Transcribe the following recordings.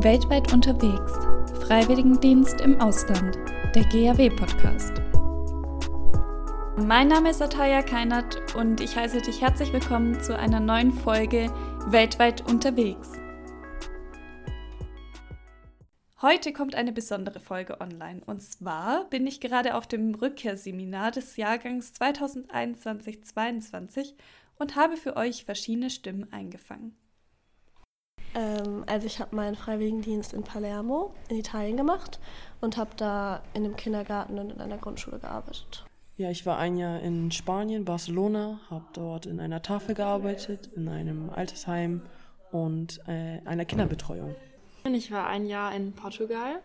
Weltweit unterwegs. Freiwilligendienst im Ausland. Der GAW-Podcast. Mein Name ist Ataya Keinert und ich heiße dich herzlich willkommen zu einer neuen Folge Weltweit unterwegs. Heute kommt eine besondere Folge online. Und zwar bin ich gerade auf dem Rückkehrseminar des Jahrgangs 2021-22 und habe für euch verschiedene Stimmen eingefangen. Ähm, also ich habe meinen Freiwilligendienst in Palermo in Italien gemacht und habe da in einem Kindergarten und in einer Grundschule gearbeitet. Ja, ich war ein Jahr in Spanien, Barcelona, habe dort in einer Tafel gearbeitet, in einem Altersheim und äh, einer Kinderbetreuung. Ich war ein Jahr in Portugal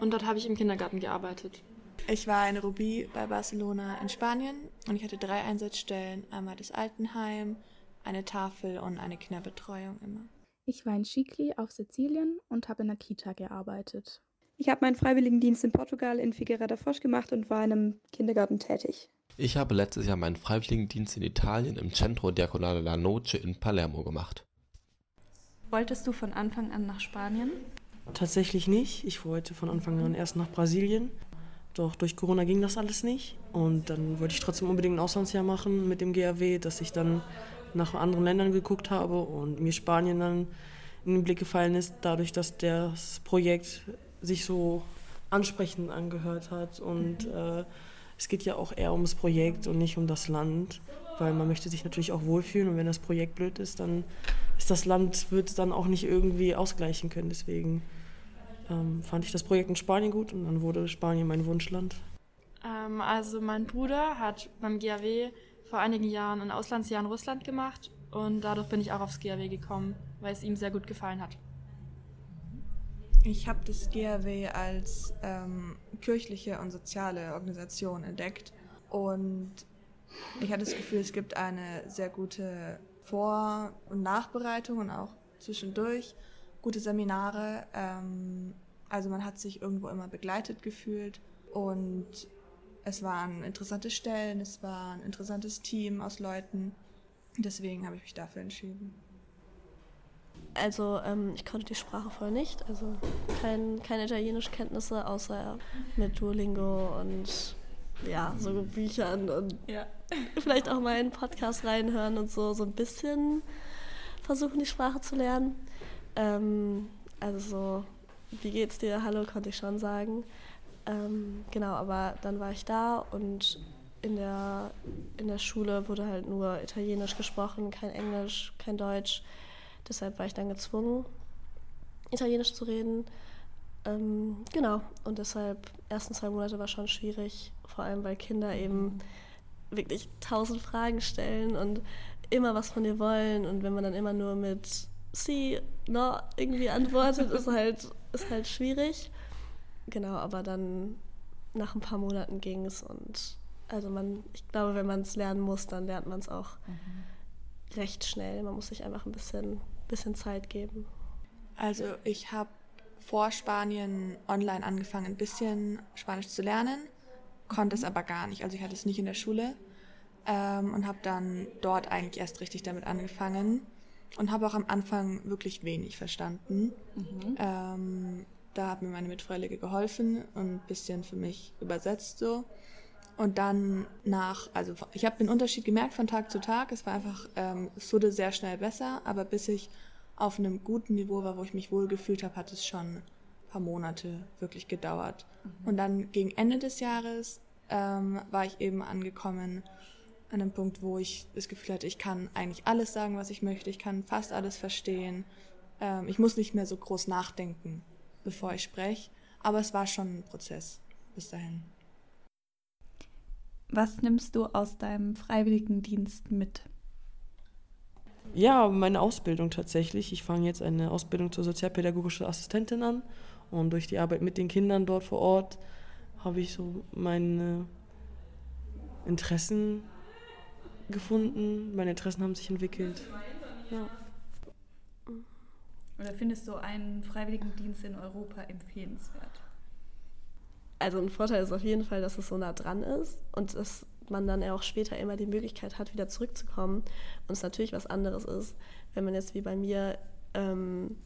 und dort habe ich im Kindergarten gearbeitet. Ich war in Ruby bei Barcelona in Spanien und ich hatte drei Einsatzstellen. Einmal das Altenheim, eine Tafel und eine Kinderbetreuung immer. Ich war in Chicli auf Sizilien und habe in der Kita gearbeitet. Ich habe meinen Freiwilligendienst in Portugal in Figueira da Foz gemacht und war in einem Kindergarten tätig. Ich habe letztes Jahr meinen Freiwilligendienst in Italien im Centro Diaconale La Noce in Palermo gemacht. Wolltest du von Anfang an nach Spanien? Tatsächlich nicht. Ich wollte von Anfang an erst nach Brasilien. Doch durch Corona ging das alles nicht. Und dann wollte ich trotzdem unbedingt ein Auslandsjahr machen mit dem GAW, dass ich dann nach anderen Ländern geguckt habe und mir Spanien dann in den Blick gefallen ist, dadurch, dass das Projekt sich so ansprechend angehört hat. Und äh, es geht ja auch eher ums Projekt und nicht um das Land, weil man möchte sich natürlich auch wohlfühlen und wenn das Projekt blöd ist, dann ist das Land, wird es dann auch nicht irgendwie ausgleichen können. Deswegen ähm, fand ich das Projekt in Spanien gut und dann wurde Spanien mein Wunschland. Ähm, also mein Bruder hat beim GAW vor einigen Jahren ein Auslandsjahr in Russland gemacht und dadurch bin ich auch aufs GAW gekommen, weil es ihm sehr gut gefallen hat. Ich habe das GAW als ähm, kirchliche und soziale Organisation entdeckt und ich hatte das Gefühl, es gibt eine sehr gute Vor- und Nachbereitung und auch zwischendurch gute Seminare. Ähm, also man hat sich irgendwo immer begleitet gefühlt und es waren interessante Stellen, es war ein interessantes Team aus Leuten. Deswegen habe ich mich dafür entschieden. Also ähm, ich konnte die Sprache vorher nicht, also kein, keine italienische Kenntnisse, außer mit Duolingo und ja, so Büchern und ja. vielleicht auch mal in einen Podcast reinhören und so, so ein bisschen versuchen, die Sprache zu lernen. Ähm, also so, wie geht's dir? Hallo konnte ich schon sagen. Ähm, genau, aber dann war ich da und in der, in der Schule wurde halt nur Italienisch gesprochen, kein Englisch, kein Deutsch. Deshalb war ich dann gezwungen, Italienisch zu reden. Ähm, genau, und deshalb, ersten zwei Monate war schon schwierig, vor allem weil Kinder eben wirklich tausend Fragen stellen und immer was von dir wollen. Und wenn man dann immer nur mit sie, no, irgendwie antwortet, ist halt, ist halt schwierig. Genau, aber dann nach ein paar Monaten ging es und also man, ich glaube, wenn man es lernen muss, dann lernt man es auch mhm. recht schnell. Man muss sich einfach ein bisschen, bisschen Zeit geben. Also ich habe vor Spanien online angefangen, ein bisschen Spanisch zu lernen, konnte es aber gar nicht. Also ich hatte es nicht in der Schule ähm, und habe dann dort eigentlich erst richtig damit angefangen und habe auch am Anfang wirklich wenig verstanden. Mhm. Ähm, da hat mir meine Mitfreiwillige geholfen und ein bisschen für mich übersetzt so. Und dann nach, also ich habe den Unterschied gemerkt von Tag zu Tag. Es war einfach, ähm, es wurde sehr schnell besser, aber bis ich auf einem guten Niveau war, wo ich mich wohl gefühlt habe, hat es schon ein paar Monate wirklich gedauert. Mhm. Und dann gegen Ende des Jahres ähm, war ich eben angekommen an einem Punkt, wo ich das Gefühl hatte, ich kann eigentlich alles sagen, was ich möchte, ich kann fast alles verstehen. Ähm, ich muss nicht mehr so groß nachdenken, bevor ich spreche. Aber es war schon ein Prozess bis dahin. Was nimmst du aus deinem Freiwilligendienst mit? Ja, meine Ausbildung tatsächlich. Ich fange jetzt eine Ausbildung zur sozialpädagogischen Assistentin an und durch die Arbeit mit den Kindern dort vor Ort habe ich so meine Interessen gefunden, meine Interessen haben sich entwickelt. Ja. Oder findest du einen Freiwilligendienst in Europa empfehlenswert? Also ein Vorteil ist auf jeden Fall, dass es so nah dran ist und dass man dann ja auch später immer die Möglichkeit hat, wieder zurückzukommen. Und es natürlich was anderes ist, wenn man jetzt wie bei mir ähm,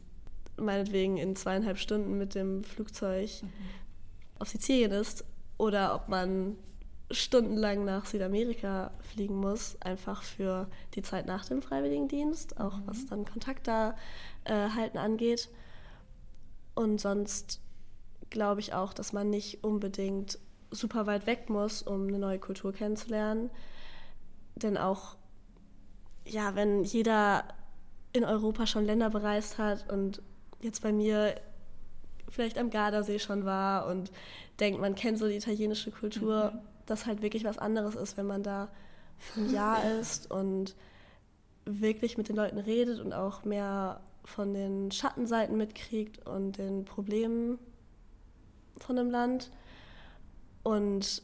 meinetwegen in zweieinhalb Stunden mit dem Flugzeug mhm. auf Sizilien ist oder ob man stundenlang nach Südamerika fliegen muss, einfach für die Zeit nach dem Freiwilligendienst, auch mhm. was dann Kontakt da äh, halten angeht. Und sonst glaube ich auch, dass man nicht unbedingt super weit weg muss, um eine neue Kultur kennenzulernen. Denn auch, ja, wenn jeder in Europa schon Länder bereist hat und jetzt bei mir vielleicht am Gardasee schon war und denkt, man kennt so die italienische Kultur, mhm. Das halt wirklich was anderes ist, wenn man da für ein Jahr ist und wirklich mit den Leuten redet und auch mehr von den Schattenseiten mitkriegt und den Problemen von dem Land. Und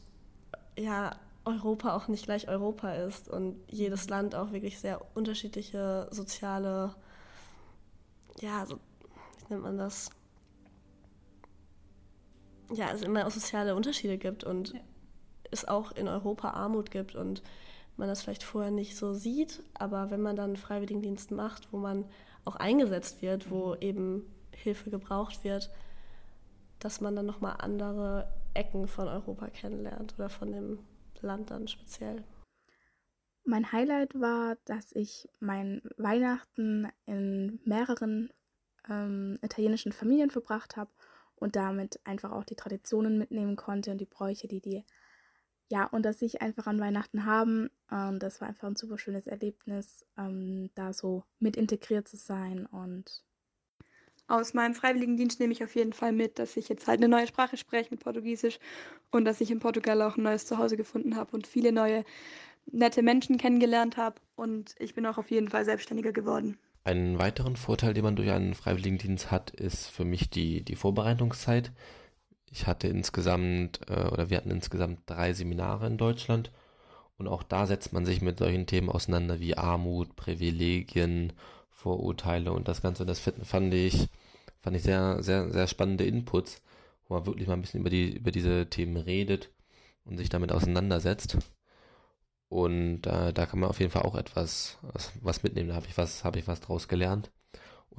ja, Europa auch nicht gleich Europa ist und jedes Land auch wirklich sehr unterschiedliche soziale, ja, so, wie nennt man das? Ja, es immer auch soziale Unterschiede gibt und ja. Es auch in Europa Armut gibt und man das vielleicht vorher nicht so sieht, aber wenn man dann Freiwilligendienst macht, wo man auch eingesetzt wird, wo mhm. eben Hilfe gebraucht wird, dass man dann nochmal andere Ecken von Europa kennenlernt oder von dem Land dann speziell. Mein Highlight war, dass ich mein Weihnachten in mehreren ähm, italienischen Familien verbracht habe und damit einfach auch die Traditionen mitnehmen konnte und die Bräuche, die die ja unter sich einfach an Weihnachten haben. Und das war einfach ein super schönes Erlebnis, ähm, da so mit integriert zu sein und aus meinem Freiwilligendienst nehme ich auf jeden Fall mit, dass ich jetzt halt eine neue Sprache spreche mit Portugiesisch und dass ich in Portugal auch ein neues Zuhause gefunden habe und viele neue nette Menschen kennengelernt habe und ich bin auch auf jeden Fall selbstständiger geworden. Einen weiteren Vorteil, den man durch einen Freiwilligendienst hat, ist für mich die, die Vorbereitungszeit. Ich hatte insgesamt, äh, oder wir hatten insgesamt drei Seminare in Deutschland und auch da setzt man sich mit solchen Themen auseinander wie Armut, Privilegien, Vorurteile und das Ganze. Das fand ich fand ich sehr, sehr, sehr spannende Inputs, wo man wirklich mal ein bisschen über die, über diese Themen redet und sich damit auseinandersetzt. Und äh, da kann man auf jeden Fall auch etwas was, was mitnehmen. Da habe ich was, habe ich was draus gelernt.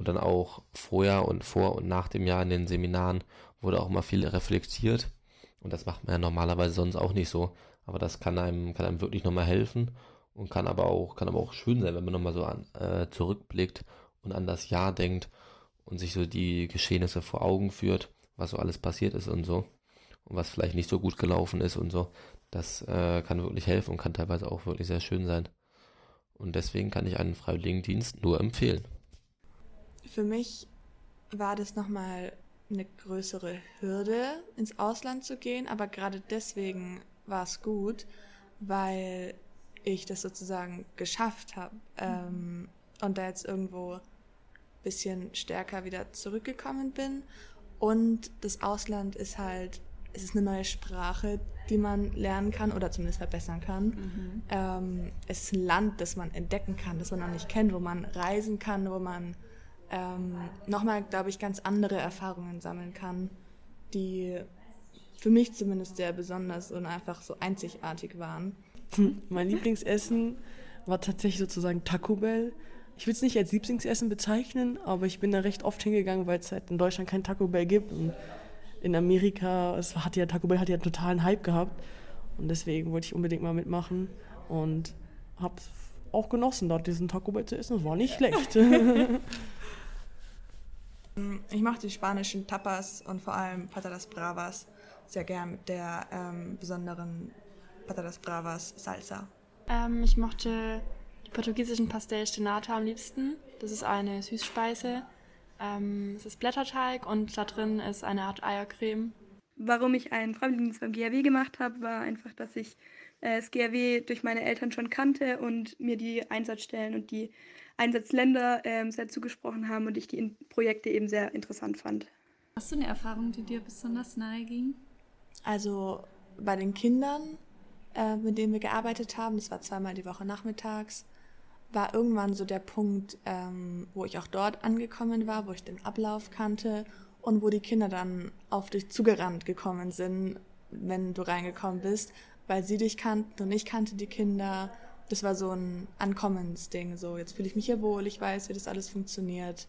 Und dann auch vorher und vor und nach dem Jahr in den Seminaren wurde auch mal viel reflektiert. Und das macht man ja normalerweise sonst auch nicht so. Aber das kann einem, kann einem wirklich nochmal helfen und kann aber auch, kann aber auch schön sein, wenn man nochmal so an, äh, zurückblickt und an das Jahr denkt und sich so die Geschehnisse vor Augen führt, was so alles passiert ist und so und was vielleicht nicht so gut gelaufen ist und so. Das äh, kann wirklich helfen und kann teilweise auch wirklich sehr schön sein. Und deswegen kann ich einen Freiwilligendienst nur empfehlen. Für mich war das nochmal eine größere Hürde, ins Ausland zu gehen, aber gerade deswegen war es gut, weil ich das sozusagen geschafft habe ähm, und da jetzt irgendwo bisschen stärker wieder zurückgekommen bin. Und das Ausland ist halt, es ist eine neue Sprache, die man lernen kann oder zumindest verbessern kann. Mhm. Ähm, es ist ein Land, das man entdecken kann, das man noch nicht kennt, wo man reisen kann, wo man ähm, nochmal, glaube ich, ganz andere Erfahrungen sammeln kann, die für mich zumindest sehr besonders und einfach so einzigartig waren. Mein Lieblingsessen war tatsächlich sozusagen Taco Bell ich will es nicht als Lieblingsessen bezeichnen, aber ich bin da recht oft hingegangen, weil es halt in Deutschland kein Taco Bell gibt. Und in Amerika, es hat ja, Taco Bell hat ja einen totalen Hype gehabt. Und deswegen wollte ich unbedingt mal mitmachen und habe auch genossen, dort diesen Taco Bell zu essen. Das war nicht schlecht. ich mache die spanischen Tapas und vor allem Patatas Bravas sehr gern mit der ähm, besonderen Patatas Bravas Salsa. Ähm, ich mochte portugiesischen Pastel Stenata am liebsten. Das ist eine Süßspeise. Ähm, es ist Blätterteig und da drin ist eine Art Eiercreme. Warum ich einen Freiwilligendienst beim GRW gemacht habe, war einfach, dass ich das GRW durch meine Eltern schon kannte und mir die Einsatzstellen und die Einsatzländer äh, sehr zugesprochen haben und ich die Projekte eben sehr interessant fand. Hast du eine Erfahrung, die dir besonders nahe ging? Also bei den Kindern, äh, mit denen wir gearbeitet haben, das war zweimal die Woche nachmittags, war irgendwann so der Punkt, ähm, wo ich auch dort angekommen war, wo ich den Ablauf kannte und wo die Kinder dann auf dich zugerannt gekommen sind, wenn du reingekommen bist, weil sie dich kannten und ich kannte die Kinder. Das war so ein Ankommensding, so jetzt fühle ich mich hier wohl, ich weiß, wie das alles funktioniert.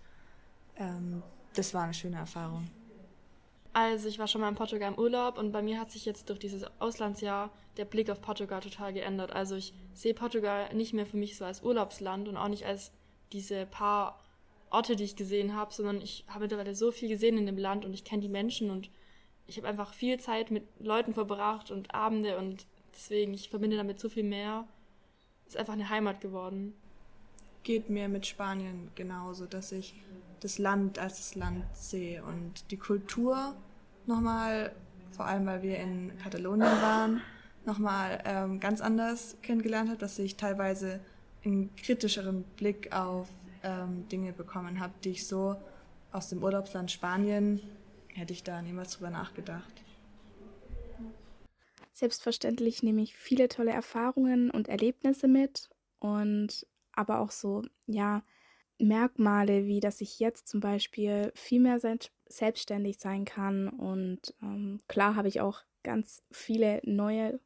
Ähm, das war eine schöne Erfahrung. Also ich war schon mal in Portugal im Urlaub und bei mir hat sich jetzt durch dieses Auslandsjahr der Blick auf Portugal total geändert. Also ich sehe Portugal nicht mehr für mich so als Urlaubsland und auch nicht als diese paar Orte, die ich gesehen habe, sondern ich habe mittlerweile so viel gesehen in dem Land und ich kenne die Menschen und ich habe einfach viel Zeit mit Leuten verbracht und Abende und deswegen, ich verbinde damit so viel mehr. Ist einfach eine Heimat geworden. Geht mir mit Spanien genauso, dass ich das Land als das Land sehe und die Kultur nochmal, vor allem weil wir in Katalonien waren, nochmal ähm, ganz anders kennengelernt habe, dass ich teilweise einen kritischeren Blick auf ähm, Dinge bekommen habe, die ich so aus dem Urlaubsland Spanien hätte ich da niemals drüber nachgedacht. Selbstverständlich nehme ich viele tolle Erfahrungen und Erlebnisse mit und aber auch so, ja, Merkmale, wie dass ich jetzt zum Beispiel viel mehr selbstständig sein kann. Und ähm, klar habe ich auch ganz viele neue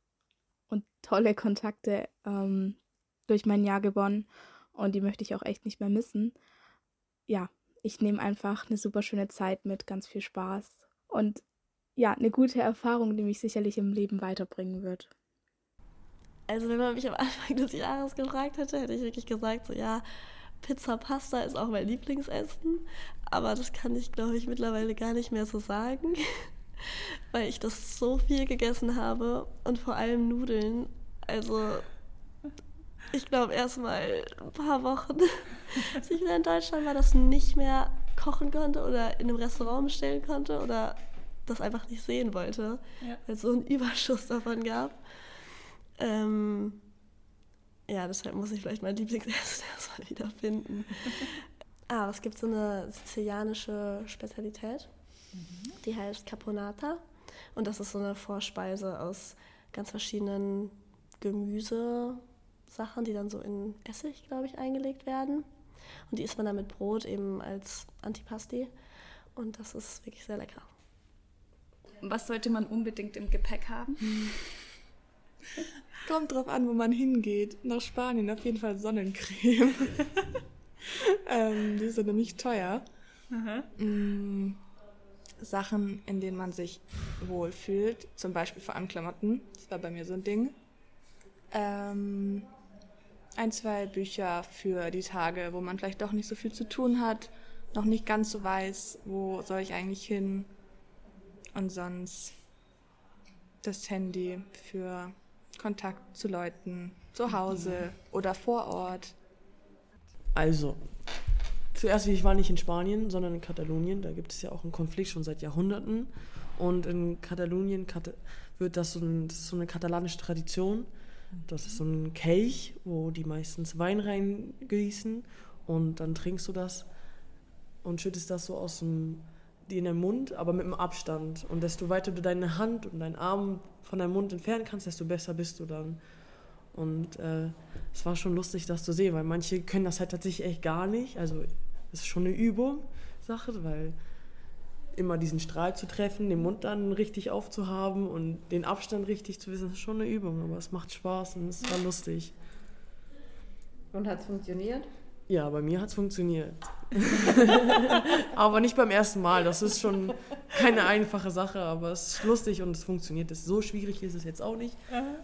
und tolle Kontakte ähm, durch mein Jahr gewonnen. Und die möchte ich auch echt nicht mehr missen. Ja, ich nehme einfach eine super schöne Zeit mit, ganz viel Spaß. Und ja, eine gute Erfahrung, die mich sicherlich im Leben weiterbringen wird. Also wenn man mich am Anfang des Jahres gefragt hätte, hätte ich wirklich gesagt, so ja, Pizza Pasta ist auch mein Lieblingsessen, aber das kann ich, glaube ich, mittlerweile gar nicht mehr so sagen, weil ich das so viel gegessen habe und vor allem Nudeln. Also ich glaube erst mal ein paar Wochen, als ich wieder in Deutschland war, das nicht mehr kochen konnte oder in einem Restaurant bestellen konnte oder das einfach nicht sehen wollte, ja. weil es so einen Überschuss davon gab. Ähm, ja, deshalb muss ich vielleicht mein Lieblingsessen erstmal wieder finden. ah, es gibt so eine sizilianische Spezialität, mhm. die heißt Caponata. Und das ist so eine Vorspeise aus ganz verschiedenen Gemüsesachen, die dann so in Essig, glaube ich, eingelegt werden. Und die isst man dann mit Brot eben als Antipasti. Und das ist wirklich sehr lecker. Was sollte man unbedingt im Gepäck haben? Kommt drauf an, wo man hingeht. Nach Spanien auf jeden Fall Sonnencreme. ähm, die sind nämlich teuer. Mhm. Sachen, in denen man sich wohlfühlt, zum Beispiel vor allem Klamotten. Das war bei mir so ein Ding. Ähm, ein, zwei Bücher für die Tage, wo man vielleicht doch nicht so viel zu tun hat, noch nicht ganz so weiß, wo soll ich eigentlich hin. Und sonst das Handy für Kontakt zu Leuten zu Hause oder vor Ort? Also, zuerst, ich war nicht in Spanien, sondern in Katalonien. Da gibt es ja auch einen Konflikt schon seit Jahrhunderten. Und in Katalonien wird das so, ein, das so eine katalanische Tradition. Das ist so ein Kelch, wo die meistens Wein reingießen und dann trinkst du das und schüttest das so aus dem in den Mund, aber mit dem Abstand. Und desto weiter du deine Hand und deinen Arm von deinem Mund entfernen kannst, desto besser bist du dann. Und äh, es war schon lustig, das zu sehen, weil manche können das halt tatsächlich echt gar nicht. Also es ist schon eine Übung, Sache, weil immer diesen Strahl zu treffen, den Mund dann richtig aufzuhaben und den Abstand richtig zu wissen, ist schon eine Übung. Aber es macht Spaß und es war lustig. Und hat es funktioniert? Ja, bei mir hat es funktioniert. aber nicht beim ersten Mal. Das ist schon keine einfache Sache, aber es ist lustig und es funktioniert. so schwierig ist es jetzt auch nicht,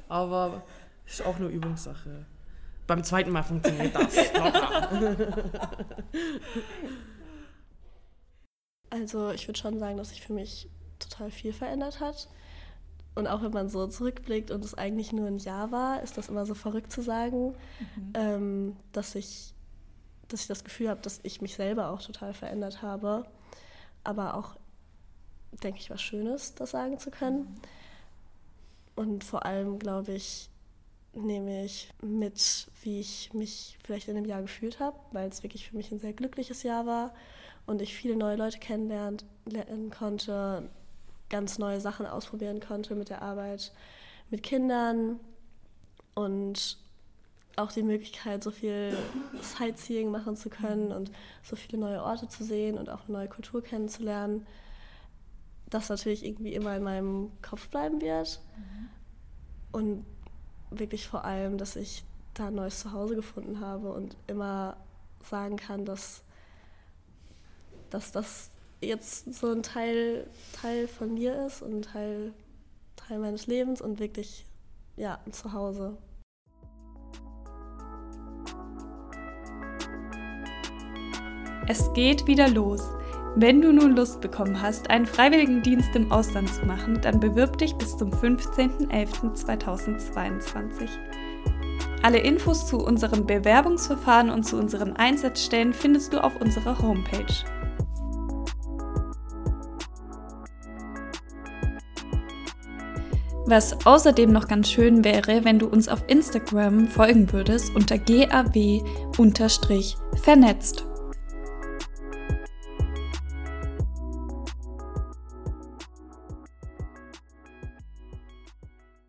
aber es ist auch eine Übungssache. Beim zweiten Mal funktioniert das. also ich würde schon sagen, dass sich für mich total viel verändert hat. Und auch wenn man so zurückblickt und es eigentlich nur ein Jahr war, ist das immer so verrückt zu sagen, mhm. ähm, dass ich dass ich das Gefühl habe, dass ich mich selber auch total verändert habe. Aber auch, denke ich, was Schönes, das sagen zu können. Und vor allem, glaube ich, nehme ich mit, wie ich mich vielleicht in dem Jahr gefühlt habe, weil es wirklich für mich ein sehr glückliches Jahr war und ich viele neue Leute kennenlernen konnte, ganz neue Sachen ausprobieren konnte mit der Arbeit mit Kindern und auch die Möglichkeit, so viel Sightseeing machen zu können und so viele neue Orte zu sehen und auch eine neue Kultur kennenzulernen, das natürlich irgendwie immer in meinem Kopf bleiben wird. Mhm. Und wirklich vor allem, dass ich da ein neues Zuhause gefunden habe und immer sagen kann, dass, dass das jetzt so ein Teil, Teil von mir ist und Teil, Teil meines Lebens und wirklich ja, ein Zuhause. Es geht wieder los. Wenn du nun Lust bekommen hast, einen Freiwilligendienst im Ausland zu machen, dann bewirb dich bis zum 15.11.2022. Alle Infos zu unserem Bewerbungsverfahren und zu unseren Einsatzstellen findest du auf unserer Homepage. Was außerdem noch ganz schön wäre, wenn du uns auf Instagram folgen würdest unter gaw-vernetzt.